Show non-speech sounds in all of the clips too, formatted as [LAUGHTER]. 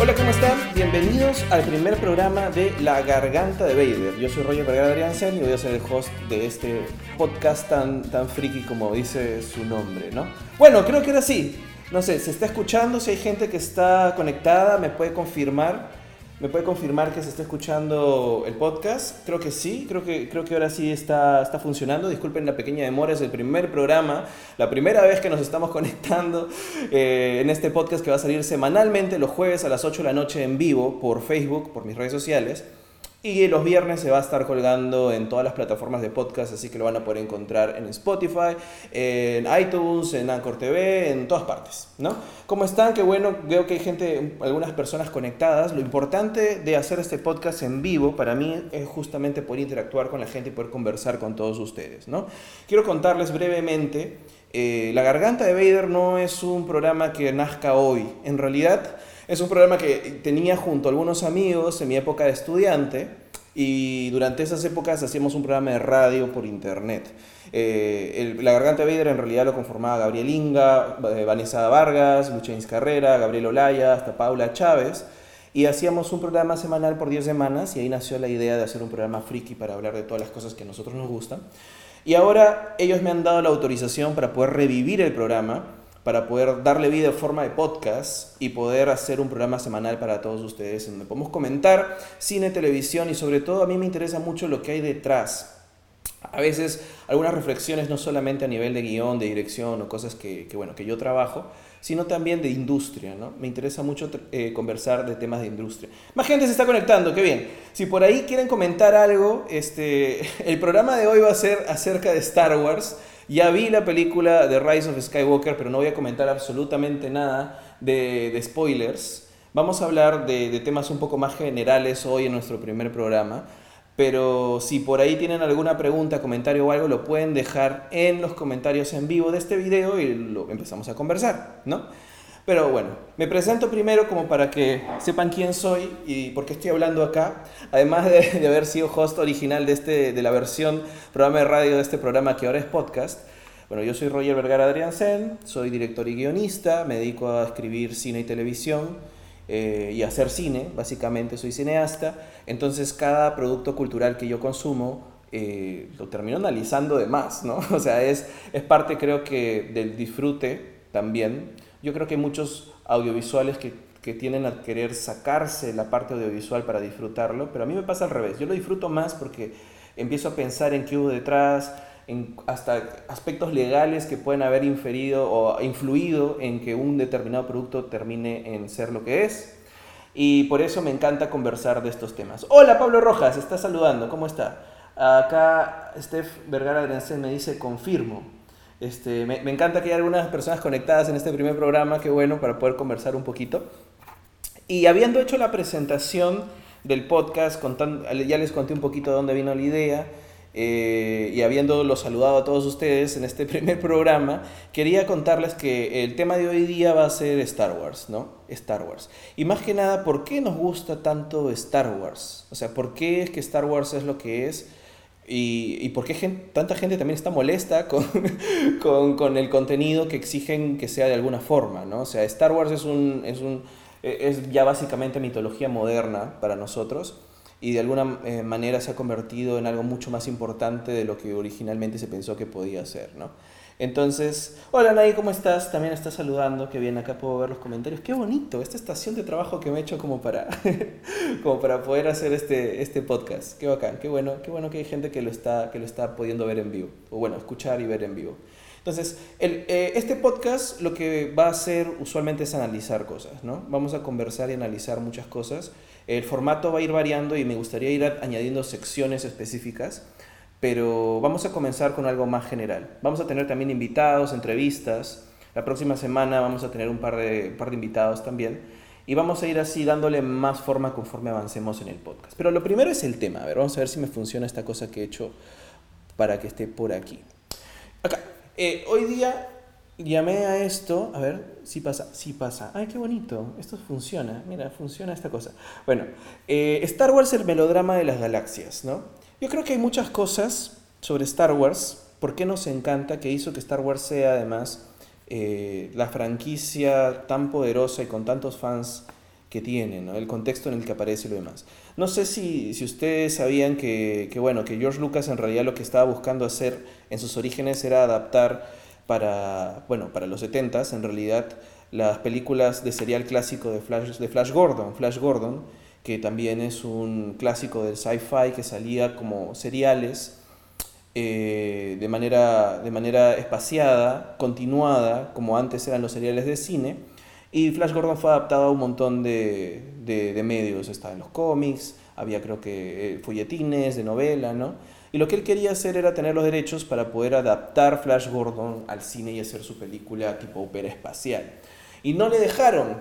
Hola, ¿cómo están? Bienvenidos al primer programa de La Garganta de Vader. Yo soy Roger Vergara Adriansen y voy a ser el host de este podcast tan, tan friki como dice su nombre, ¿no? Bueno, creo que era así. No sé, se está escuchando, si hay gente que está conectada, me puede confirmar. ¿Me puede confirmar que se está escuchando el podcast? Creo que sí, creo que, creo que ahora sí está, está funcionando. Disculpen la pequeña demora, es el primer programa, la primera vez que nos estamos [LAUGHS] conectando eh, en este podcast que va a salir semanalmente los jueves a las 8 de la noche en vivo por Facebook, por mis redes sociales. Y los viernes se va a estar colgando en todas las plataformas de podcast, así que lo van a poder encontrar en Spotify, en iTunes, en Anchor TV, en todas partes, ¿no? ¿Cómo están? Qué bueno, veo que hay gente, algunas personas conectadas. Lo importante de hacer este podcast en vivo para mí es justamente poder interactuar con la gente y poder conversar con todos ustedes, ¿no? Quiero contarles brevemente, eh, La Garganta de Vader no es un programa que nazca hoy, en realidad... Es un programa que tenía junto a algunos amigos en mi época de estudiante y durante esas épocas hacíamos un programa de radio por internet. Eh, la Garganta de Vader en realidad lo conformaba Gabriel Inga, eh, Vanessa Vargas, Luchains Carrera, Gabriel Olaya, hasta Paula Chávez. Y hacíamos un programa semanal por 10 semanas y ahí nació la idea de hacer un programa friki para hablar de todas las cosas que a nosotros nos gustan. Y ahora ellos me han dado la autorización para poder revivir el programa para poder darle vida en forma de podcast y poder hacer un programa semanal para todos ustedes en donde podemos comentar cine, televisión y sobre todo a mí me interesa mucho lo que hay detrás. A veces algunas reflexiones no solamente a nivel de guion, de dirección o cosas que, bueno, que yo trabajo, sino también de industria, ¿no? Me interesa mucho eh, conversar de temas de industria. Más gente se está conectando, qué bien. Si por ahí quieren comentar algo, este, [LAUGHS] el programa de hoy va a ser acerca de Star Wars. Ya vi la película de Rise of Skywalker, pero no voy a comentar absolutamente nada de, de spoilers. Vamos a hablar de, de, temas un poco más generales hoy en nuestro primer programa. Pero si por ahí tienen alguna pregunta, comentario o algo, lo pueden dejar en los comentarios en vivo de este video y lo empezamos a conversar, ¿no? Pero bueno, me presento primero como para que sepan quién soy y por qué estoy hablando acá. Además de, [LAUGHS] de, haber sido host original de, este, de la versión programa de radio de este programa que ahora es podcast. Bueno, yo soy Roger Vergara Adriansen, soy director y guionista, me dedico a escribir cine y televisión eh, y hacer cine, básicamente soy cineasta. Entonces cada producto cultural que yo consumo eh, lo termino analizando de más, ¿no? [LAUGHS] O sea, es, es parte creo que del disfrute también yo creo que hay muchos audiovisuales que, que tienen a querer sacarse la parte audiovisual para disfrutarlo, pero a mí me pasa al revés. Yo lo disfruto más porque empiezo a pensar en qué hubo detrás, en hasta aspectos legales que pueden haber inferido o influido en que un determinado producto termine en ser lo que es. Y por eso me encanta conversar de estos temas. Hola Pablo Rojas, está saludando, ¿cómo está? Acá Steph Vergara Grencén me dice confirmo. Este, me, encanta que haya algunas personas conectadas en este primer programa, qué bueno, para poder conversar un poquito. Y habiendo hecho la presentación del podcast, contando, ya les conté un poquito de dónde vino la idea, eh, y habiéndolo saludado a todos ustedes en este [LAUGHS] primer programa, quería contarles que el tema de hoy día va a ser Star Wars, ¿no? Star Wars. Y más que nada, ¿por qué nos gusta tanto Star Wars? O sea, ¿por qué es que Star Wars es lo que es? Y, y por qué gente, tanta gente también está molesta con, [LAUGHS] con, con, el contenido que exigen que sea de alguna forma, ¿no? O sea, Star Wars es, un, es, un, es ya básicamente mitología moderna para nosotros y de alguna eh, manera se ha convertido en algo mucho más importante de lo que originalmente se pensó que podía ser, ¿no? Entonces, hola Nay, ¿cómo estás? También estás saludando, qué bien, acá puedo ver los comentarios. Qué bonito, esta estación de trabajo que me he hecho como para, [LAUGHS] como para poder hacer este, este podcast. Qué bacán, qué bueno, qué bueno que hay gente que lo, está, que lo está pudiendo ver en vivo, o bueno, escuchar y ver en vivo. Entonces, el, eh, este podcast lo que va a hacer usualmente es analizar cosas, ¿no? Vamos a conversar y analizar muchas cosas. El formato va a ir variando y me gustaría ir añadiendo secciones específicas pero vamos a comenzar con algo más general. Vamos a tener también invitados, entrevistas. La próxima semana vamos a tener un par de, par de invitados también. Y vamos a ir así dándole más forma conforme avancemos en el podcast. Pero lo primero es el tema. A ver, vamos a ver si me funciona esta cosa que he hecho para que esté por aquí. Acá. Eh, hoy día llamé a esto. A ver si pasa. Si pasa. Ay, qué bonito. Esto funciona. Mira, funciona esta cosa. Bueno, eh, Star Wars, el melodrama de las galaxias, ¿no? Yo creo que hay muchas cosas sobre Star Wars, por qué nos encanta, que hizo que Star Wars sea además eh, la franquicia tan poderosa y con tantos fans que tiene, ¿no? el contexto en el que aparece y lo demás. No sé si, si ustedes sabían que, que, bueno, que George Lucas en realidad lo que estaba buscando hacer en sus orígenes era adaptar para, bueno, para los 70s, en realidad, las películas de serial clásico de Flash, de Flash Gordon, Flash Gordon, que también es un clásico del sci-fi que salía como seriales eh, de, manera, de manera espaciada, continuada, como antes eran los seriales de cine. Y Flash Gordon fue adaptado a un montón de, de, medios, estaba en los cómics, había creo que eh, folletines de novela, ¿no? Y lo que él quería hacer era tener los derechos para poder adaptar Flash Gordon al cine y hacer su película tipo ópera espacial. Y no le dejaron,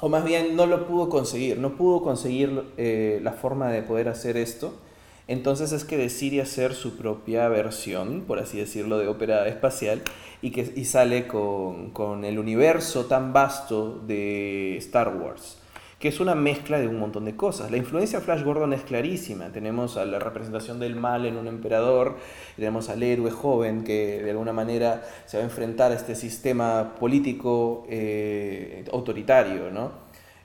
o más bien no lo pudo conseguir, no pudo conseguir eh, la forma de poder hacer esto. Entonces es que decide hacer su propia versión, por así decirlo, de ópera espacial y, que, y sale con, con el universo tan vasto de Star Wars que es una mezcla de un montón de cosas. La influencia Flash Gordon es clarísima. Tenemos a la representación del mal en un emperador, tenemos al héroe joven que de alguna manera se va a enfrentar a este sistema político eh, autoritario, ¿no?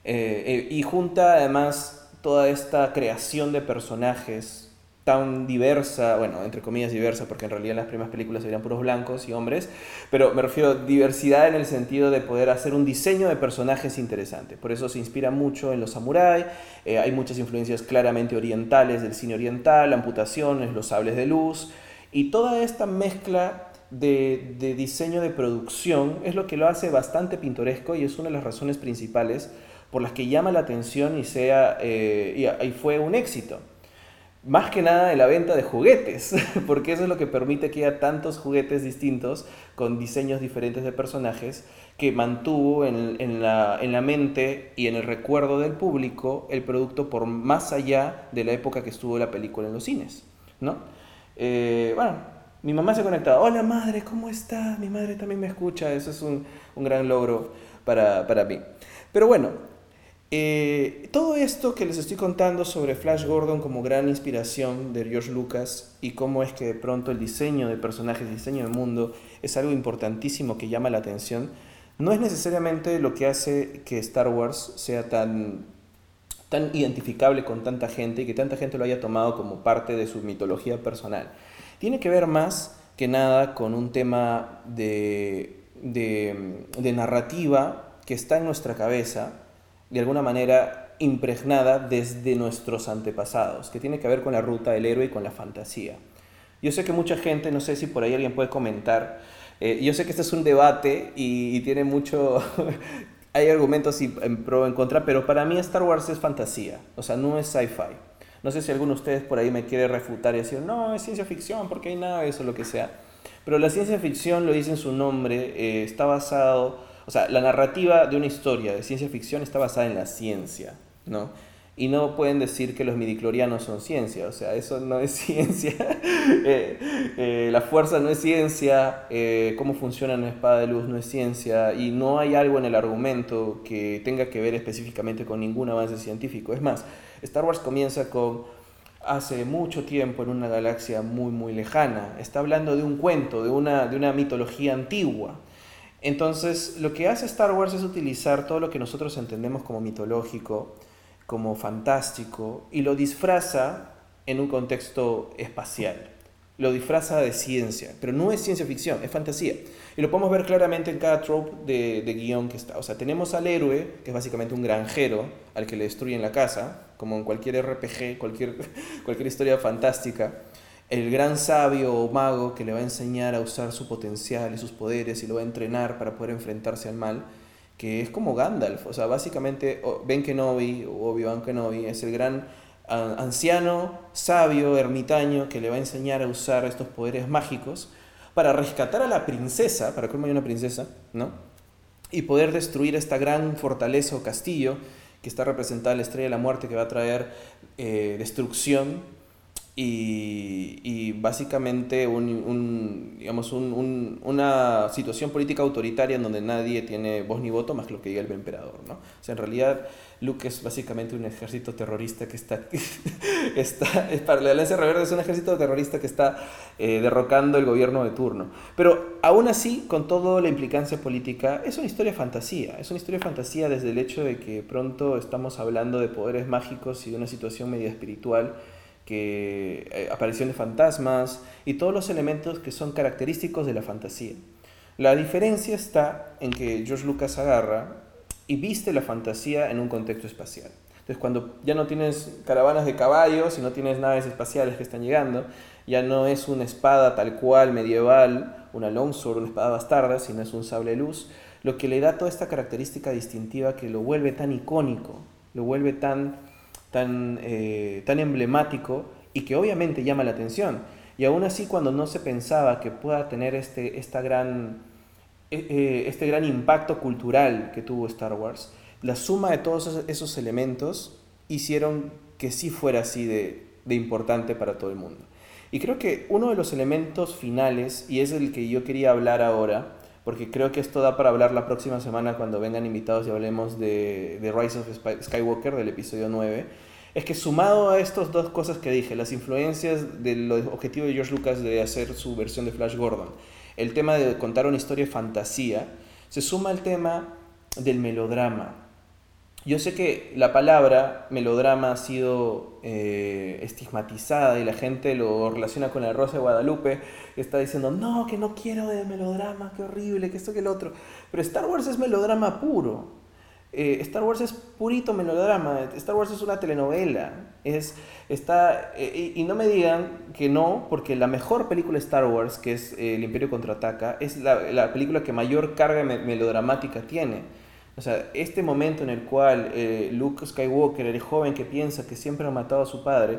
Eh, eh, y junta además toda esta creación de personajes tan diversa, bueno, entre comillas diversa, porque en realidad las primeras películas serían puros blancos y hombres, pero me refiero a diversidad en el sentido de poder hacer un diseño de personajes interesante. Por eso se inspira mucho en los samuráis, eh, hay muchas influencias claramente orientales del cine oriental, amputaciones, los sables de luz, y toda esta mezcla de, de diseño de producción es lo que lo hace bastante pintoresco y es una de las razones principales por las que llama la atención y, sea, eh, y fue un éxito más que nada de la venta de juguetes, [LAUGHS] porque eso es lo que permite que haya tantos juguetes distintos con diseños diferentes de personajes que mantuvo en, la, en, la, mente y en el recuerdo del público el producto por más allá de la época que estuvo la película en los cines. ¿no? Eh, bueno, mi mamá se ha conectado. Hola madre, ¿cómo estás? Mi madre también me escucha. Eso es un, un gran logro para, para mí. Pero bueno, eh, todo esto que les estoy contando sobre Flash Gordon como gran inspiración de George Lucas y cómo es que de pronto el diseño de personajes, el diseño del mundo es algo importantísimo que llama la atención, no es necesariamente lo que hace que Star Wars sea tan, tan identificable con tanta gente y que tanta gente lo haya tomado como parte de su mitología personal. Tiene que ver más que nada con un tema de, de, de narrativa que está en nuestra cabeza de alguna manera impregnada desde nuestros antepasados, que tiene que ver con la ruta del héroe y con la fantasía. Yo sé que mucha gente, no sé si por ahí alguien puede comentar, eh, yo sé que este es un debate y, tiene mucho, [LAUGHS] hay argumentos en pro o en contra, pero para mí Star Wars es fantasía, o sea, no es sci-fi. No sé si alguno de ustedes por ahí me quiere refutar y decir, no, es ciencia ficción porque hay nada de eso, lo que sea. Pero la ciencia ficción, lo dice en su nombre, eh, está basado o sea, la narrativa de una historia de ciencia ficción está basada en la ciencia, ¿no? Y no pueden decir que los midiclorianos son ciencia, o sea, eso no es [LAUGHS] ciencia. Eh, eh, la fuerza no es ciencia, eh, cómo funciona una espada de luz no es ciencia, y no hay algo en el argumento que tenga que ver específicamente con ningún avance científico. Es más, Star Wars comienza con hace mucho tiempo en una galaxia muy, muy lejana. Está hablando de un cuento, de una, de una mitología antigua. Entonces, lo que hace Star Wars es utilizar todo lo que nosotros entendemos como mitológico, como fantástico, y lo disfraza en un contexto espacial. Lo disfraza de ciencia, pero no es ciencia ficción, es fantasía. Y lo podemos ver claramente en cada trope de, de guion que está. O sea, tenemos al héroe, que es básicamente un granjero al que le destruyen la casa, como en cualquier RPG, cualquier, [LAUGHS] cualquier historia fantástica el gran sabio o mago que le va a enseñar a usar su potencial y sus poderes y lo va a entrenar para poder enfrentarse al mal, que es como Gandalf, o sea, básicamente Ben Kenobi o Obi-Wan Kenobi es el gran anciano, sabio, ermitaño que le va a enseñar a usar estos poderes mágicos para rescatar a la princesa, para que hay una princesa, ¿no? Y poder destruir esta gran fortaleza o castillo que está representada en la estrella de la muerte que va a traer eh, destrucción y, básicamente un, digamos una situación política autoritaria en donde nadie tiene voz ni voto más que lo que diga el emperador. ¿no? O sea, en realidad Luke es básicamente un ejército terrorista que está, [LAUGHS] está para la Alianza Rebelde es un ejército terrorista que está eh, derrocando el gobierno de turno. Pero aún así, con toda la implicancia política, es una historia fantasía. Es una historia fantasía desde el hecho de que pronto estamos hablando de poderes mágicos y de una situación media espiritual que eh, aparición de fantasmas y todos los elementos que son característicos de la fantasía. La diferencia está en que George Lucas agarra y viste la fantasía en un contexto espacial. Entonces, cuando ya no tienes caravanas de caballos y no tienes naves espaciales que están llegando, ya no es una espada tal cual medieval, una longsword, una espada bastarda, sino es un sable luz, lo que le da toda esta característica distintiva que lo vuelve tan icónico, lo vuelve tan tan, eh, tan emblemático y que obviamente llama la atención. Y aún así, cuando no se pensaba que pueda tener este, esta gran, e, eh, este gran impacto cultural que tuvo Star Wars, la suma de todos esos elementos hicieron que sí fuera así de, de importante para todo el mundo. Y creo que uno de los elementos finales, y es el que yo quería hablar ahora, porque creo que esto da para hablar la próxima semana cuando vengan invitados y hablemos de, de Rise of Skywalker del episodio 9, es que sumado a estas dos cosas que dije, las influencias del objetivo de George Lucas de hacer su versión de Flash Gordon, el tema de contar una historia de fantasía, se suma el tema del melodrama. Yo sé que la palabra melodrama ha sido eh, estigmatizada y la gente lo relaciona con la Rosa de Guadalupe, que está diciendo, no, que no quiero de melodrama, qué horrible, que esto, que el otro. Pero Star Wars es melodrama puro. Eh, Star Wars es purito melodrama, Star Wars es una telenovela, es, está, eh, y, no me digan que no, porque la mejor película de Star Wars, que es El Imperio Contraataca, es la, la película que mayor carga melodramática tiene. O sea, este momento en el cual eh, Luke Skywalker, el joven que piensa que siempre ha matado a su padre,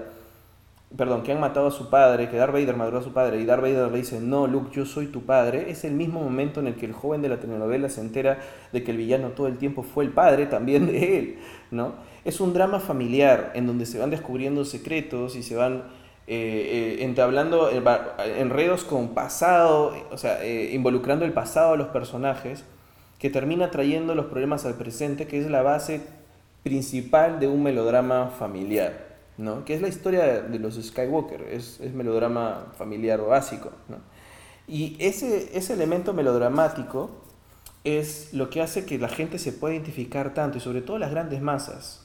perdón, que han matado a su padre, que Darth Vader mató a su padre y Darth Vader le dice, no, Luke, yo soy tu padre, es el mismo momento en el que el joven de la telenovela se entera de que el villano todo el tiempo fue el padre también de él, ¿no? Es un drama familiar en donde se van descubriendo secretos y se van eh, eh, entablando enredos con pasado, o sea, involucrando el pasado de los personajes que termina trayendo los problemas al presente, que es la base principal de un melodrama familiar, ¿no? que es la historia de los Skywalker, es, melodrama familiar básico. ¿no? Y ese, ese elemento melodramático es lo que hace que la gente se pueda identificar tanto, y sobre todo las grandes masas.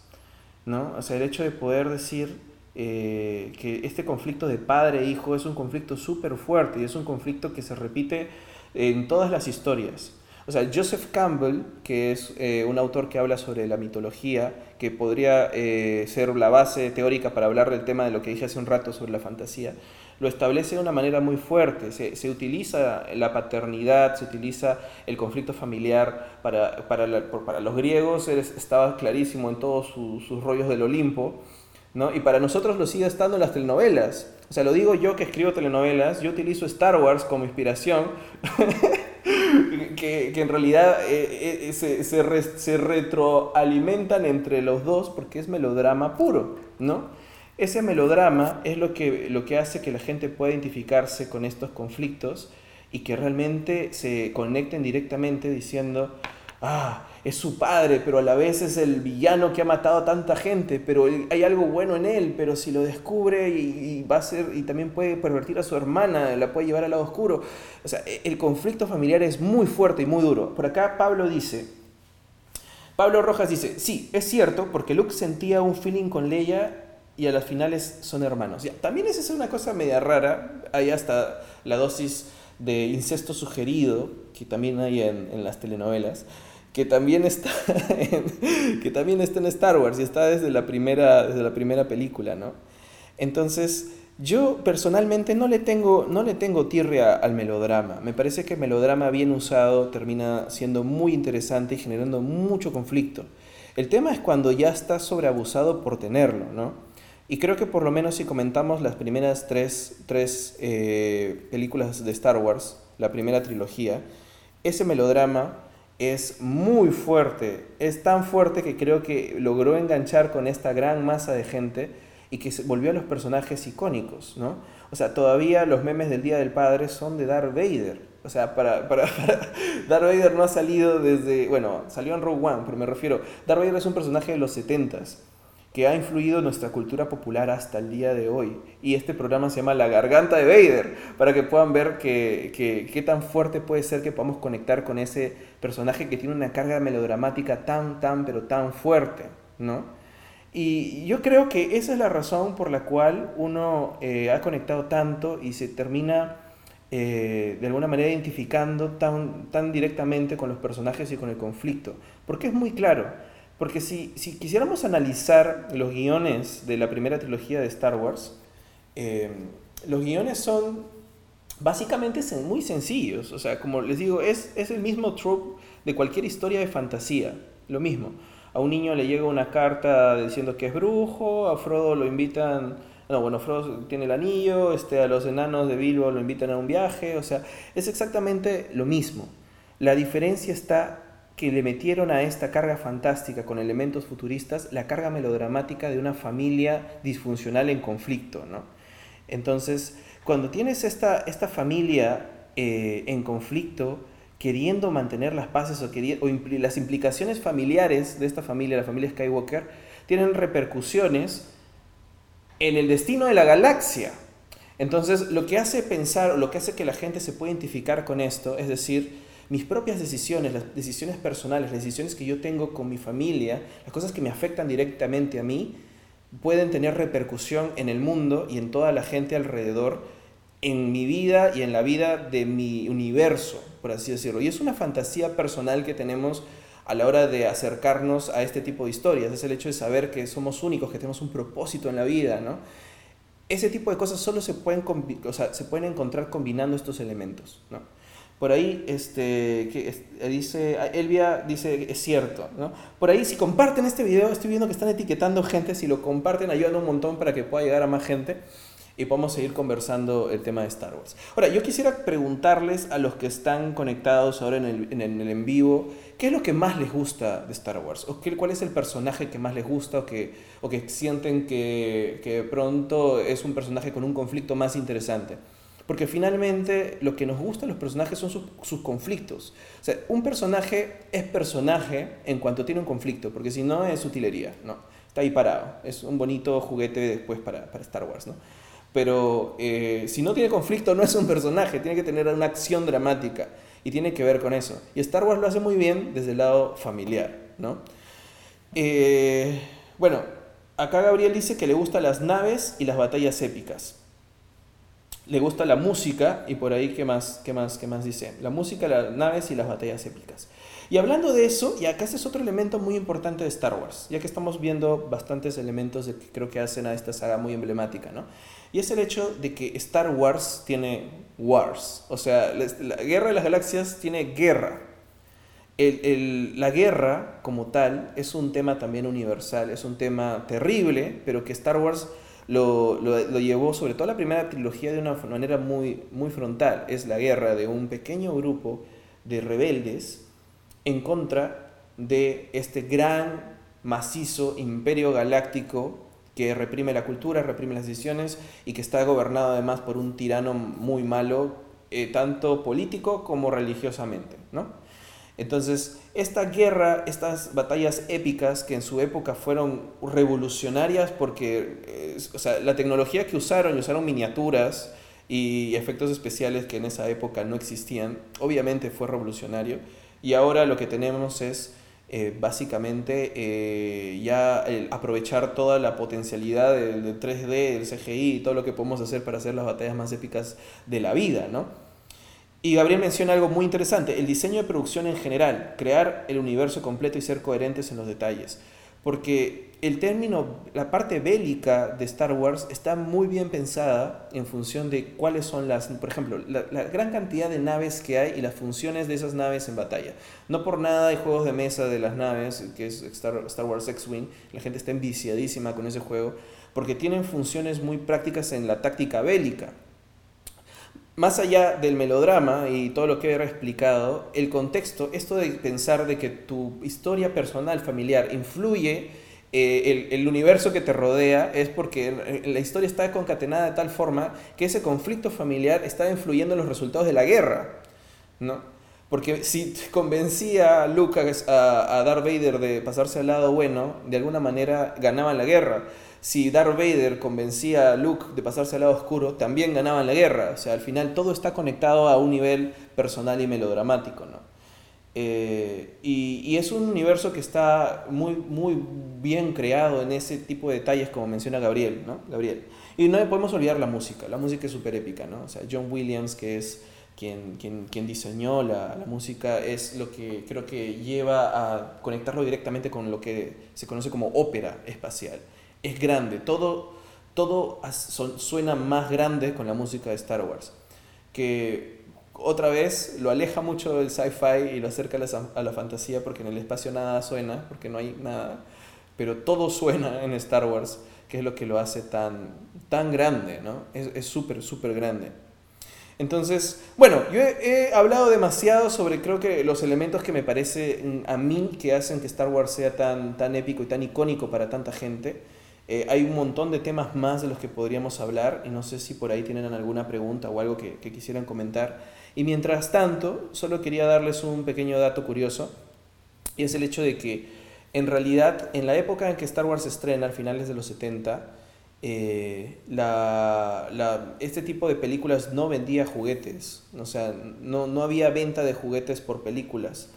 ¿no? O sea, el hecho de poder decir eh, que este conflicto de padre e hijo es un conflicto súper fuerte y es un conflicto que se repite en todas las historias. O sea, Joseph Campbell, que es eh, un autor que habla sobre la mitología, que podría eh, ser la base teórica para hablar del tema de lo que dije hace un rato sobre la fantasía, lo establece de una manera muy fuerte. Se, utiliza la paternidad, se utiliza el conflicto familiar. Para, para, para los griegos estaba clarísimo en todos sus rollos del Olimpo. ¿no? Y para nosotros lo sigue estando en las telenovelas. O sea, lo digo yo que escribo telenovelas, yo utilizo Star Wars como inspiración [LAUGHS] que, en realidad eh, eh, se, se, retroalimentan entre los dos porque es melodrama puro, ¿no? Ese melodrama es lo que, lo que hace que la gente pueda identificarse con estos conflictos y que realmente se conecten directamente diciendo, ah, es su padre, pero a la vez es el villano que ha matado a tanta gente, pero hay algo bueno en él, pero si lo descubre y, va a ser, y también puede pervertir a su hermana, la puede llevar al lado oscuro. O sea, e, el conflicto familiar es muy fuerte y muy duro. Por acá Pablo dice, Pablo Rojas dice, sí, es cierto, porque Luke sentía un feeling con Leia y a las finales son hermanos. Ya, también esa es una cosa media rara, hay hasta la dosis de incesto sugerido, que también hay en, en las telenovelas que también está [LAUGHS] en, que también está en Star Wars y está desde la primera, desde la primera película, ¿no? Entonces, yo personalmente no le tengo, no le tengo tirria al melodrama. Me parece que el melodrama bien usado termina siendo muy interesante y generando mucho conflicto. El tema es cuando ya está sobreabusado por tenerlo, ¿no? Y creo que por lo menos si comentamos las primeras tres, tres eh, películas de Star Wars, la primera trilogía, ese melodrama es muy fuerte, es tan fuerte que creo que logró enganchar con esta gran masa de gente y que volvió a los personajes icónicos, ¿no? O sea, todavía los memes del Día del Padre son de Darth Vader. O sea, para, para, [LAUGHS] Darth Vader no ha salido desde, bueno, salió en Rogue One, pero me refiero, Darth Vader es un personaje de los 70s que ha influido nuestra cultura popular hasta el día de hoy. Y este programa se llama La Garganta de Vader, para que puedan ver qué que, qué tan fuerte puede ser que podamos conectar con ese personaje que tiene una carga melodramática tan, tan, pero tan fuerte, ¿no? Y yo creo que esa es la razón por la cual uno eh, ha conectado tanto y se termina eh, de alguna manera identificando tan, tan directamente con los personajes y con el conflicto. Porque es muy claro porque si, si quisiéramos analizar los guiones de la primera trilogía de Star Wars, eh, los guiones son básicamente muy sencillos. O sea, como les digo, es, es el mismo trope de cualquier historia de fantasía. Lo mismo. A un niño le llega una carta diciendo que es brujo, a Frodo lo invitan... No, bueno, Frodo tiene el anillo, este, a los enanos de Bilbo lo invitan a un viaje, o sea, es exactamente lo mismo. La diferencia está que le metieron a esta carga fantástica con elementos futuristas la carga melodramática de una familia disfuncional en conflicto, ¿no? Entonces, cuando tienes esta, esta familia eh, en conflicto, queriendo mantener las paces o, o las implicaciones familiares de esta familia, la familia Skywalker, tienen repercusiones en el destino de la galaxia. Entonces, lo que hace pensar, lo que hace que la gente se pueda identificar con esto, es decir, mis propias decisiones, las decisiones personales, las decisiones que yo tengo con mi familia, las cosas que me afectan directamente a mí, pueden tener repercusión en el mundo y en toda la gente alrededor, en mi vida y en la vida de mi universo, por así decirlo. Y es una fantasía personal que tenemos a la hora de acercarnos a este tipo de historias, es el hecho de saber que somos únicos, que tenemos un propósito en la vida, ¿no? Ese tipo de cosas solo se pueden, o sea, se pueden encontrar combinando estos elementos, ¿no? Por ahí, este, que dice, Elvia dice, es cierto, ¿no? Por ahí, si comparten este video, estoy viendo que están etiquetando gente, si lo comparten ayudan un montón para que pueda llegar a más gente y podamos seguir conversando el tema de Star Wars. Ahora, yo quisiera preguntarles a los que están conectados ahora en el en, el en vivo, ¿qué es lo que más les gusta de Star Wars? ¿O qué, cuál es el personaje que más les gusta o que, o que sienten que, que pronto es un personaje con un conflicto más interesante? Porque finalmente lo que nos gusta de los personajes son sus, conflictos. O sea, un personaje es personaje en cuanto tiene un conflicto, porque si no es utilería, ¿no? Está ahí parado. Es un bonito juguete después para, Star Wars, ¿no? Pero eh, si no tiene conflicto no es un personaje, tiene que tener una acción dramática y tiene que ver con eso. Y Star Wars lo hace muy bien desde el lado familiar, ¿no? Eh, bueno, acá Gabriel dice que le gustan las naves y las batallas épicas le gusta la música y por ahí qué más, qué más, qué más dice. La música, las naves y las batallas épicas. Y hablando de eso, y acá es otro elemento muy importante de Star Wars, ya que estamos viendo bastantes elementos de que creo que hacen a esta saga muy emblemática, ¿no? Y es el hecho de que Star Wars tiene wars, o sea, la, guerra de las galaxias tiene guerra. la guerra como tal es un tema también universal, es un tema terrible, pero que Star Wars lo, lo, llevó, sobre todo la primera trilogía, de una manera muy, muy frontal. Es la guerra de un pequeño grupo de rebeldes en contra de este gran, macizo imperio galáctico que reprime la cultura, reprime las decisiones y que está gobernado además por un tirano muy malo, eh, tanto político como religiosamente. ¿no? Entonces, esta guerra, estas batallas épicas que en su época fueron revolucionarias porque eh, o sea, la tecnología que usaron, usaron miniaturas y efectos especiales que en esa época no existían, obviamente fue revolucionario. Y ahora lo que tenemos es eh, básicamente eh, ya aprovechar toda la potencialidad del, del 3D, del CGI y todo lo que podemos hacer para hacer las batallas más épicas de la vida, ¿no? Y Gabriel menciona algo muy interesante, el diseño de producción en general, crear el universo completo y ser coherentes en los detalles. Porque el término, la parte bélica de Star Wars está muy bien pensada en función de cuáles son las, por ejemplo, la, gran cantidad de naves que hay y las funciones de esas naves en batalla. No por nada hay juegos de mesa de las naves, que es Star, Star Wars X-Wing, la gente está enviciadísima con ese juego, porque tienen funciones muy prácticas en la táctica bélica más allá del melodrama y todo lo que he explicado, el contexto, esto de pensar de que tu historia personal, familiar, influye eh, el, universo que te rodea es porque la historia está concatenada de tal forma que ese conflicto familiar está influyendo en los resultados de la guerra, ¿no? Porque si convencía a Lucas, a, a Darth Vader de pasarse al lado bueno, de alguna manera ganaban la guerra. Si Darth Vader convencía a Luke de pasarse al lado oscuro, también ganaban la guerra. O sea, al final todo está conectado a un nivel personal y melodramático, ¿no? Eh, y, es un universo que está muy, muy bien creado en ese tipo de detalles, como menciona Gabriel, ¿no? Gabriel. Y no podemos olvidar la música, la música es súper épica, ¿no? O sea, John Williams, que es quien, quien, quien diseñó la, música, es lo que creo que lleva a conectarlo directamente con lo que se conoce como ópera espacial. Es grande, todo, todo suena más grande con la música de Star Wars, que otra vez lo aleja mucho del sci-fi y lo acerca a la, a la, fantasía porque en el espacio nada suena, porque no hay nada, pero todo suena en Star Wars, que es lo que lo hace tan, tan grande, ¿no? Es súper, súper grande. Entonces, bueno, yo he, hablado demasiado sobre creo que los elementos que me parece a mí que hacen que Star Wars sea tan, tan épico y tan icónico para tanta gente. Eh, hay un montón de temas más de los que podríamos hablar y no sé si por ahí tienen alguna pregunta o algo que, quisieran comentar. Y mientras tanto, solo quería darles un pequeño dato curioso, y es el hecho de que en realidad en la época en que Star Wars estrena, a finales de los 70, eh, la, este tipo de películas no vendía juguetes, o sea, no, no había venta de juguetes por películas,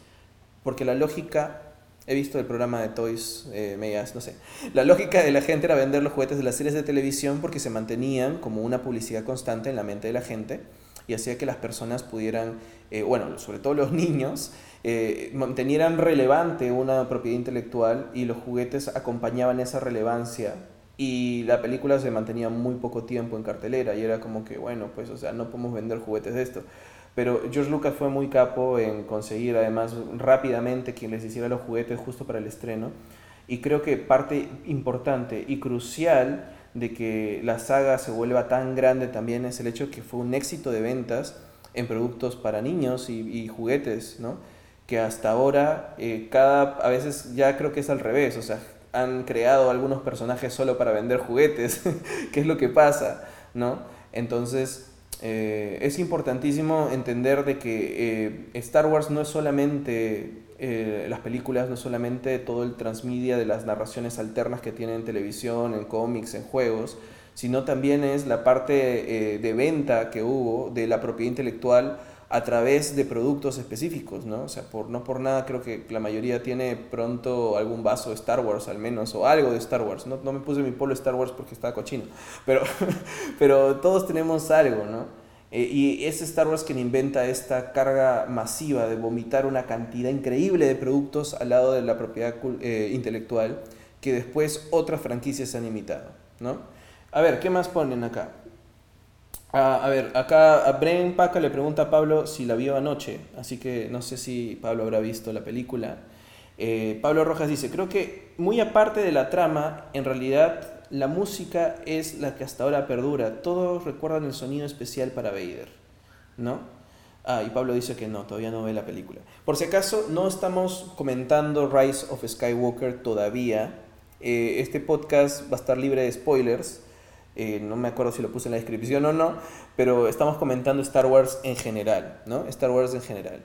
porque la lógica he visto el programa de Toys, eh, no sé. La lógica de la gente era vender los juguetes de las series de televisión porque se mantenían como una publicidad constante en la mente de la gente y hacía que las personas pudieran, eh, bueno, sobre todo los [LAUGHS] niños, eh, mantenieran relevante una propiedad intelectual y los juguetes acompañaban esa relevancia y la película se mantenía muy poco tiempo en cartelera y era como que, bueno, pues, o sea, no podemos vender juguetes de esto. Pero George Lucas fue muy capo en conseguir además rápidamente quien les hiciera los juguetes justo para el estreno. Y creo que parte importante y crucial de que la saga se vuelva tan grande también es el hecho que fue un éxito de ventas en productos para niños y, juguetes, ¿no? Que hasta ahora, eh, cada, a veces ya creo que es al revés, o sea, han creado algunos personajes solo para vender juguetes, [LAUGHS] que es lo que pasa, ¿no? Entonces, eh, es importantísimo entender de que eh, Star Wars no es solamente eh, las películas, no solamente todo el transmedia de las narraciones alternas que tienen en televisión, en cómics, en juegos, sino también es la parte eh, de venta que hubo de la propiedad intelectual a través de productos específicos, ¿no? O sea, por, no por nada creo que la mayoría tiene pronto algún vaso de Star Wars al menos, o algo de Star Wars. No, no me puse mi polo Star Wars porque estaba cochino, [LAUGHS] pero, pero todos tenemos algo, ¿no? Eh, y es Star Wars quien inventa esta carga masiva de vomitar una cantidad increíble de productos al lado de la propiedad eh, intelectual que después otras franquicias han imitado. ¿no? A ver, ¿qué más ponen acá? A ver, acá a Bren Paca le pregunta a Pablo si la vio anoche, así que no sé si Pablo habrá visto la película. Eh, Pablo Rojas dice, creo que muy aparte de la trama, en realidad la música es la que hasta ahora perdura. Todos recuerdan el sonido especial para Vader, ¿no? Ah, y Pablo dice que no, todavía no ve la película. Por si acaso, no estamos comentando Rise of Skywalker todavía. Eh, este podcast va a estar libre de spoilers. Eh, no me acuerdo si lo puse en la descripción o no, pero estamos comentando Star Wars en general, ¿no? Star Wars en general.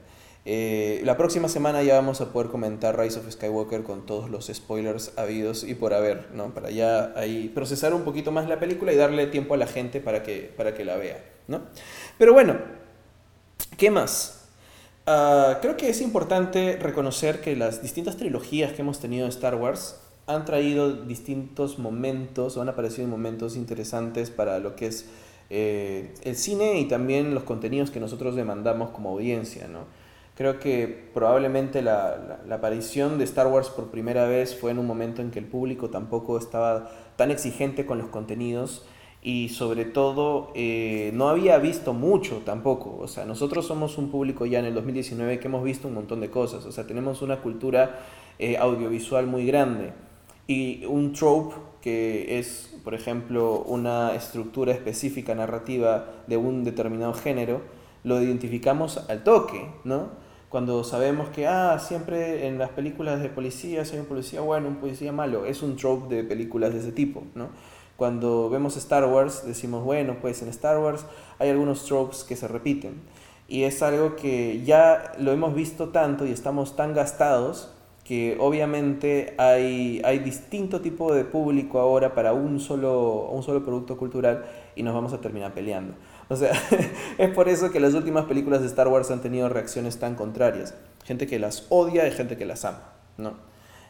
Eh, la próxima semana ya vamos a poder comentar Rise of Skywalker con todos los spoilers habidos y por haber, ¿no? Para ya ahí procesar un poquito más la película y darle tiempo a la gente para que, para que la vea, ¿no? Pero bueno, ¿qué más? Ah, creo que es importante reconocer que las distintas trilogías que hemos tenido de Star Wars han traído distintos momentos han aparecido momentos interesantes para lo que es eh, el cine y también los contenidos que nosotros demandamos como audiencia, ¿no? Creo que probablemente la, aparición de Star Wars por primera vez fue en un momento en que el público tampoco estaba tan exigente con los contenidos y sobre todo eh, no había visto mucho tampoco. O sea, nosotros somos un público ya en el 2019 que hemos visto un montón de cosas. O sea, tenemos una cultura eh, audiovisual muy grande y un trope que es, por ejemplo, una estructura específica narrativa de un determinado género, lo identificamos al toque, ¿no? Cuando sabemos que, ah, siempre en las películas de policías hay un policía bueno, un policía malo. Es un trope de películas de ese tipo, ¿no? Cuando vemos Star Wars, decimos, bueno, pues en Star Wars hay algunos tropes que se repiten. Y es algo que ya lo hemos visto tanto y estamos tan gastados que obviamente hay, hay distinto tipo de público ahora para un solo, un solo producto cultural y nos vamos a terminar peleando. O sea, [LAUGHS] es por eso que las últimas películas de Star Wars han tenido reacciones tan contrarias. Gente que las odia y gente que las ama, ¿no?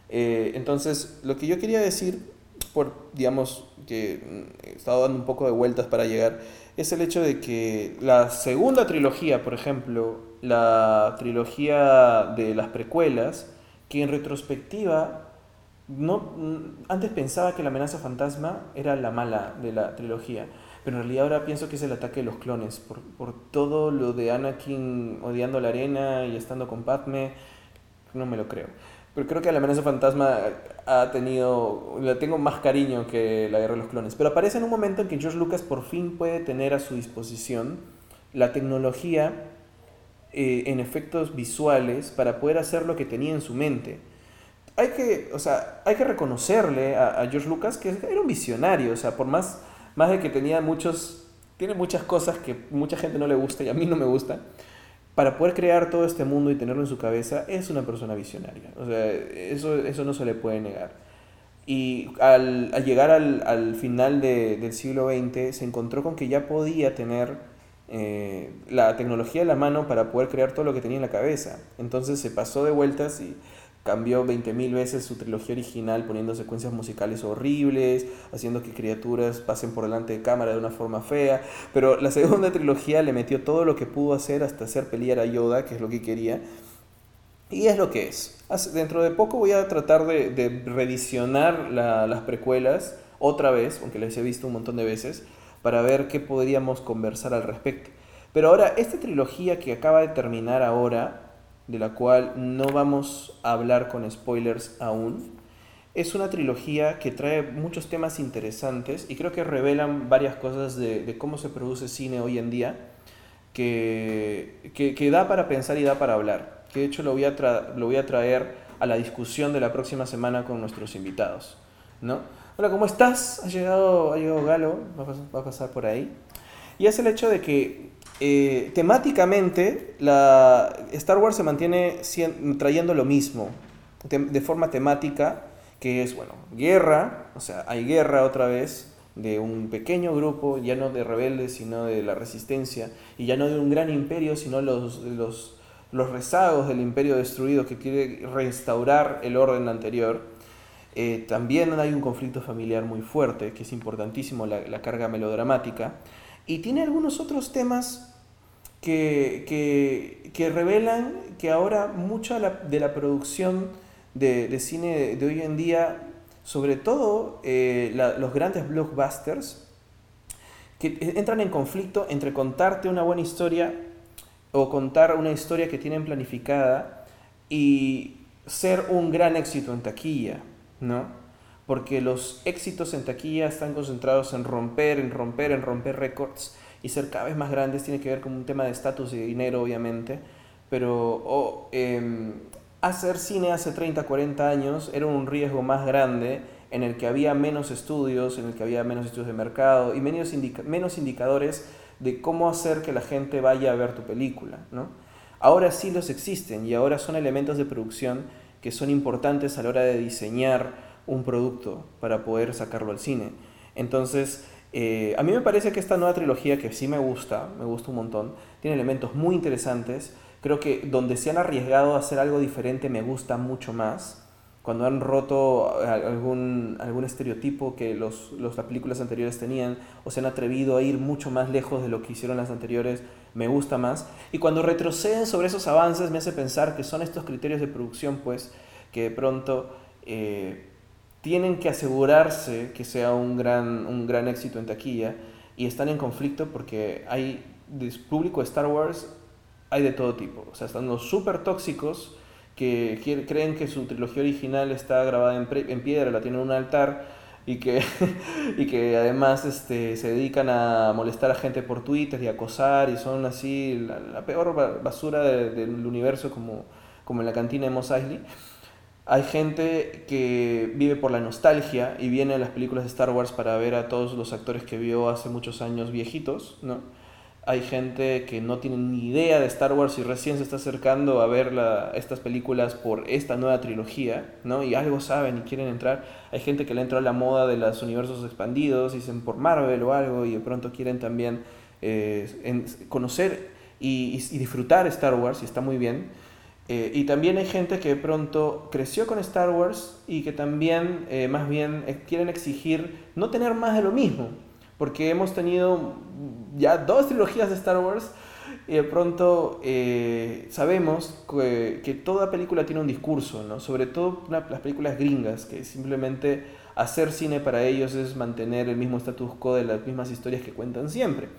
Eh, entonces, lo que yo quería decir, por, digamos, que mm, he estado dando un poco de vueltas para llegar, es el hecho de que la segunda trilogía, por ejemplo, la trilogía de las precuelas, que en retrospectiva no, antes pensaba que la amenaza fantasma era la mala de la trilogía, pero en realidad ahora pienso que es el ataque de los clones, por, por todo lo de Anakin odiando la arena y estando con Padme, no me lo creo. Pero creo que la amenaza fantasma ha tenido, le tengo más cariño que la guerra de los clones. Pero aparece en un momento en que George Lucas por fin puede tener a su disposición la tecnología eh, en efectos visuales para poder hacer lo que tenía en su mente. Hay que, o sea, hay que reconocerle a, George Lucas que era un visionario, o sea, por más, más de que tenía muchos, tiene muchas cosas que mucha gente no le gusta y a mí no me gusta para poder crear todo este mundo y tenerlo en su cabeza, es una persona visionaria. O sea, eso, eso no se le puede negar. Y al, llegar al, final del siglo XX, se encontró con que ya podía tener eh, la tecnología a la mano para poder crear todo lo que tenía en la cabeza. Entonces se pasó de vueltas y cambió 20.000 veces su trilogía original poniendo secuencias musicales horribles, haciendo que criaturas pasen por delante de cámara de una forma fea, pero la segunda trilogía le metió todo lo que pudo hacer hasta hacer pelear a Yoda, que es lo que quería, y es lo que es. Dentro de poco voy a tratar de, de reedicionar las precuelas otra vez, aunque las he visto un montón de veces, para ver qué podríamos conversar al respecto. Pero ahora, esta trilogía que acaba de terminar ahora, de la cual no vamos a hablar con spoilers aún. Es una trilogía que trae muchos temas interesantes y creo que revelan varias cosas de, cómo se produce cine hoy en día, que, que, da para pensar y da para hablar. Que de hecho lo voy, a lo voy a traer a la discusión de la próxima semana con nuestros invitados. ¿no? Hola, ¿cómo estás? ¿Ha llegado, ha llegado Galo? Va a, pasar por ahí. Y es el hecho de que eh, temáticamente, la Star Wars se mantiene trayendo lo mismo, de, forma temática, que es, bueno, guerra, o sea, hay guerra otra vez, de un pequeño grupo, ya no de rebeldes, sino de la resistencia, y ya no de un gran imperio, sino los, los, los rezagos del imperio destruido que quiere restaurar el orden anterior. Eh, también hay un conflicto familiar muy fuerte, que es importantísimo, la, la carga melodramática. Y tiene algunos otros temas que, que, que revelan que ahora mucha de la producción de, de, cine de hoy en día, sobre todo eh, los grandes blockbusters, que entran en conflicto entre contarte una buena historia o contar una historia que tienen planificada y ser un gran éxito en taquilla, ¿no? Porque los éxitos en taquilla están concentrados en romper, en romper, en romper récords y ser cada vez más grandes tiene que ver con un tema de estatus y de dinero, obviamente, pero em, hacer cine hace 30, 40 años era un riesgo más grande en el que había menos estudios, en el que había menos estudios de mercado y menos, menos indicadores de cómo hacer que la gente vaya a ver tu película. ¿no? Ahora sí los existen y ahora son elementos de producción que son importantes a la hora de diseñar un producto para poder sacarlo al cine. Entonces, eh, a mí me parece que esta nueva trilogía, que sí me gusta, me gusta un montón, tiene elementos muy interesantes. Creo que donde se han arriesgado a hacer algo diferente me gusta mucho más. Cuando han roto algún, algún estereotipo que los, los, las películas anteriores tenían, o se han atrevido a ir mucho más lejos de lo que hicieron las anteriores, me gusta más. Y cuando retroceden sobre esos avances, me hace pensar que son estos criterios de producción, pues, que de pronto eh, tienen que asegurarse que sea un gran, un gran éxito en taquilla y están en conflicto porque hay público de Star Wars hay de todo tipo. O sea, están los súper tóxicos que creen que su trilogía original está grabada en, en, piedra, la tienen en un altar, y que, [LAUGHS] y que además este, se dedican a molestar a gente por Twitter y acosar y son así la, peor basura del universo como, como en la cantina de Mos Eisley. Hay gente que vive por la nostalgia y viene a las películas de Star Wars para ver a todos los actores que vio hace muchos años viejitos, ¿no? Hay gente que no tiene ni idea de Star Wars y recién se está acercando a ver estas películas por esta nueva trilogía, ¿no? Y algo saben y quieren entrar. Hay gente que le entró a la moda de los universos expandidos, dicen por Marvel o algo, y de pronto quieren también eh, conocer y, disfrutar Star Wars, y está muy bien. Eh, y también hay gente que de pronto creció con Star Wars y que también, eh, más bien, quieren exigir no tener más de lo mismo, porque hemos tenido ya dos trilogías de Star Wars y de pronto eh, sabemos que, toda película tiene un discurso, ¿no? sobre todo las películas gringas, que simplemente hacer cine para ellos es mantener el mismo status quo de las mismas historias que cuentan siempre.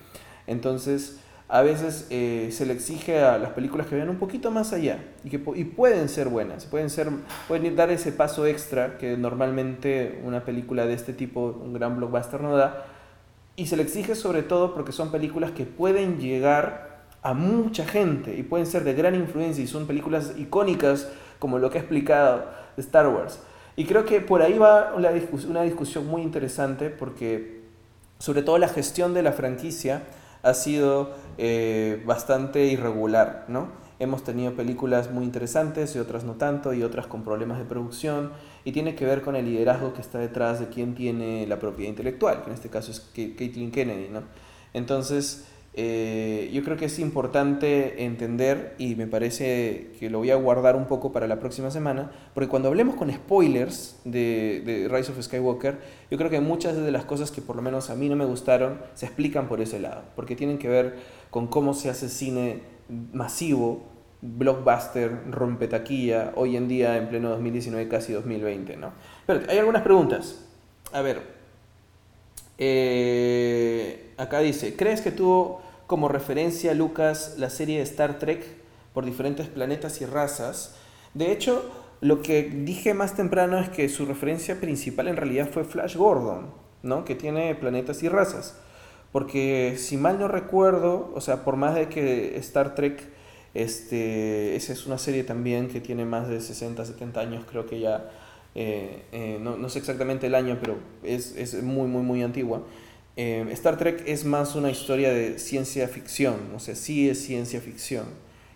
Entonces, a veces eh, se le exige a las películas que vayan un poquito más allá y que y pueden ser buenas, pueden, ser, pueden dar ese paso extra que normalmente una película de este tipo, un gran blockbuster no da, y se le exige sobre todo porque son películas que pueden llegar a mucha gente y pueden ser de gran influencia y son películas icónicas como lo que ha explicado de Star Wars. Y creo que por ahí va una, discusión muy interesante porque sobre todo la gestión de la franquicia ha sido eh, bastante irregular, ¿no? Hemos tenido películas muy interesantes y otras no tanto, y otras con problemas de producción, y tiene que ver con el liderazgo que está detrás de quien tiene la propiedad intelectual, que en este caso es Caitlin Kennedy. ¿no? Entonces, eh, yo creo que es importante entender, y me parece que lo voy a guardar un poco para la próxima semana, porque cuando hablemos con spoilers de, de Rise of Skywalker, yo creo que muchas de las cosas que por lo menos a mí no me gustaron se explican por ese lado, porque tienen que ver con cómo se hace cine masivo, blockbuster, rompetaquilla, hoy en día en pleno 2019, casi 2020, ¿no? Pero hay algunas preguntas. A ver, eh, acá dice, ¿crees que tuvo como referencia Lucas la serie de Star Trek por diferentes planetas y razas? De hecho, lo que dije más temprano es que su referencia principal en realidad fue Flash Gordon, ¿no? Que tiene planetas y razas. Porque si mal no recuerdo, o sea, por más de que Star Trek, este, esa es una serie también que tiene más de 60, 70 años, creo que ya, eh, eh, no, no, sé exactamente el año, pero es, es muy, muy, muy antigua. Eh, Star Trek es más una historia de ciencia ficción, o sea, sí es ciencia ficción.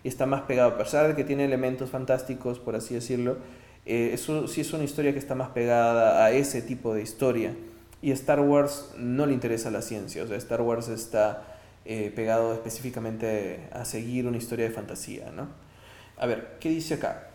Y está más pegado, a pesar de que tiene elementos fantásticos, por así decirlo, eso sí es una historia que está más pegada a ese tipo de historia. Y Star Wars no le interesa la ciencia, o sea, Star Wars está eh, pegado específicamente a seguir una historia de fantasía, ¿no? A ver, ¿qué dice acá?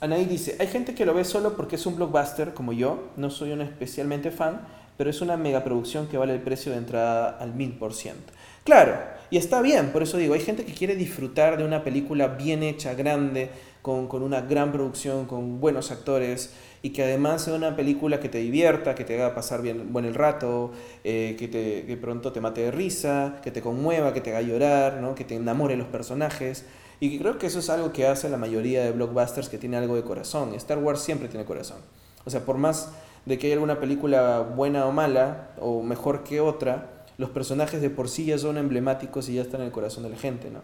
Anaí dice, hay gente que lo ve solo porque es un blockbuster, como yo, no soy un especialmente fan, pero es una megaproducción que vale el precio de entrada al mil por ciento. Claro, y está bien, por eso digo, hay gente que quiere disfrutar de una película bien hecha, grande, con, con una gran producción, con buenos actores, y que además sea una película que te divierta, que te haga pasar bien buen el rato, eh, que, te, que pronto te mate de risa, que te conmueva, que te haga llorar, ¿no? que te enamore los personajes. Y creo que eso es algo que hace la mayoría de blockbusters que tiene algo de corazón. Star Wars siempre tiene corazón. O sea, por más de que haya alguna película buena o mala, o mejor que otra, los personajes de por sí ya son emblemáticos y ya están en el corazón de la gente, ¿no?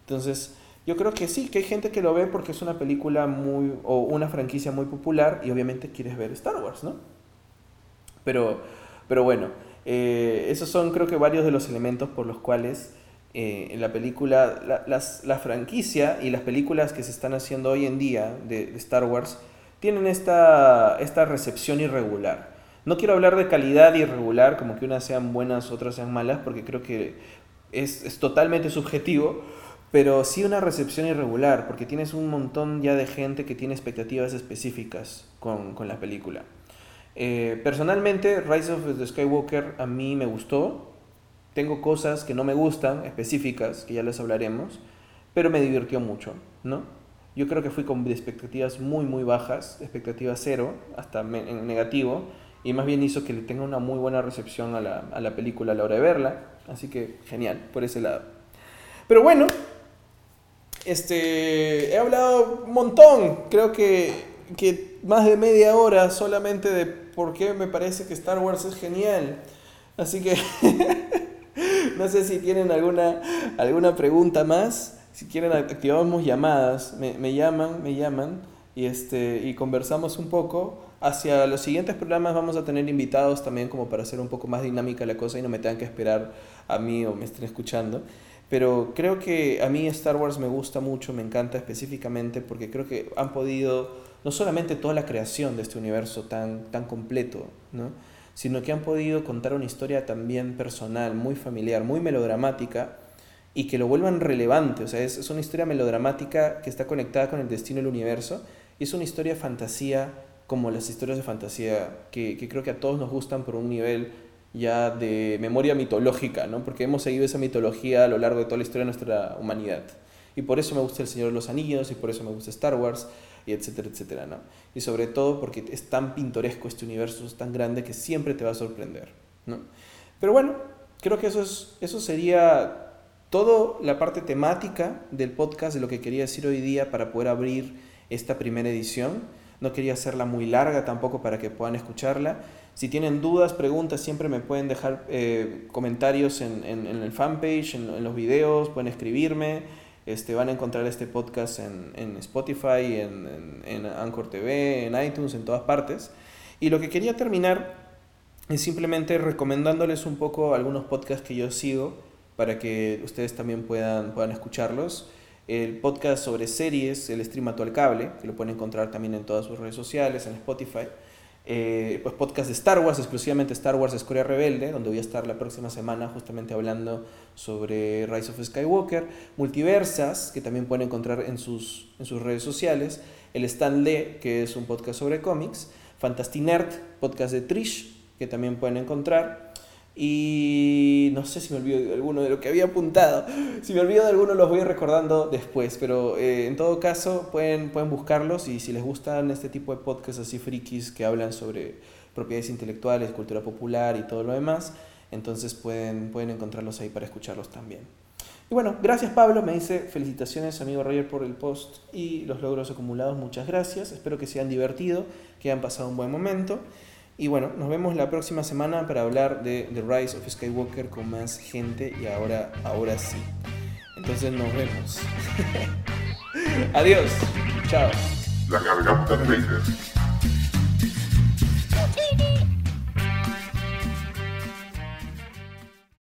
Entonces, yo creo que sí, que hay gente que lo ve porque es una película muy, o una franquicia muy popular y obviamente quieres ver Star Wars, ¿no? Pero, pero bueno, eh, esos son creo que varios de los elementos por los cuales eh, en la película, la, la, franquicia y las películas que se están haciendo hoy en día de, Star Wars tienen esta, esta recepción irregular. No quiero hablar de calidad irregular, como que unas sean buenas, otras sean malas, porque creo que es, es totalmente subjetivo, pero sí una recepción irregular, porque tienes un montón ya de gente que tiene expectativas específicas con, con la película. Eh, personalmente, Rise of the Skywalker a mí me gustó. Tengo cosas que no me gustan, específicas, que ya les hablaremos, pero me divirtió mucho, ¿no? Yo creo que fui con expectativas muy, muy bajas, expectativas cero, hasta negativo, y más bien hizo que le tenga una muy buena recepción a la, a la película a la hora de verla, así que genial, por ese lado. Pero bueno, este, he hablado un montón. Creo que, que más de media hora solamente de por qué me parece que Star Wars es genial. Así que [LAUGHS] no sé si tienen alguna, alguna pregunta más. Si quieren activamos llamadas, me, me llaman, me llaman y, este, y conversamos un poco. Hacia los siguientes programas vamos a tener invitados también como para hacer un poco más dinámica la cosa y no me tengan que esperar a mí o me estén escuchando. Pero creo que a mí Star Wars me gusta mucho, me encanta específicamente porque creo que han podido, no solamente toda la creación de este universo tan, tan completo, ¿no? sino que han podido contar una historia también personal, muy familiar, muy melodramática y que lo vuelvan relevante. O sea, es, es una historia melodramática que está conectada con el destino del universo y es una historia fantasía como las historias de fantasía que, que creo que a todos nos gustan por un nivel ya de memoria mitológica, ¿no? Porque hemos seguido esa mitología a lo largo de toda la historia de nuestra humanidad. Y por eso me gusta El Señor de los Anillos, y por eso me gusta Star Wars, y etcétera, etcétera, ¿no? Y sobre todo porque es tan pintoresco este universo, es tan grande que siempre te va a sorprender, ¿no? Pero bueno, creo que eso, es, eso sería toda la parte temática del podcast de lo que quería decir hoy día para poder abrir esta primera edición. No quería hacerla muy larga tampoco para que puedan escucharla. Si tienen dudas, preguntas, siempre me pueden dejar eh, comentarios en, en, el fanpage, en, los videos, pueden escribirme. Este, van a encontrar este podcast en, en Spotify, en, en, Anchor TV, en iTunes, en todas partes. Y lo que quería terminar es simplemente recomendándoles un poco algunos podcasts que yo sigo para que ustedes también puedan, puedan escucharlos. El podcast sobre series, el stream actual cable, que lo pueden encontrar también en todas sus redes sociales, en Spotify. Eh, pues podcast de Star Wars, exclusivamente Star Wars Escoria Rebelde, donde voy a estar la próxima semana justamente hablando sobre Rise of Skywalker, Multiversas, que también pueden encontrar en sus, en sus redes sociales, el Stan Lee, que es un podcast sobre cómics, Fantastinerd, podcast de Trish, que también pueden encontrar, y no sé si me olvido de alguno de lo que había apuntado. Si me olvido de alguno los voy recordando después. Pero eh, en todo caso pueden, pueden buscarlos y si les gustan este tipo de podcasts así frikis que hablan sobre propiedades intelectuales, cultura popular y todo lo demás, entonces pueden, pueden encontrarlos ahí para escucharlos también. Y bueno, gracias Pablo, me dice felicitaciones amigo Roger por el post y los logros acumulados, muchas gracias, espero que se hayan divertido, que hayan pasado un buen momento. Y bueno, nos vemos la próxima semana para hablar de The Rise of Skywalker con más gente y ahora, ahora sí. Entonces nos vemos. [LAUGHS] Adiós. Chao. La de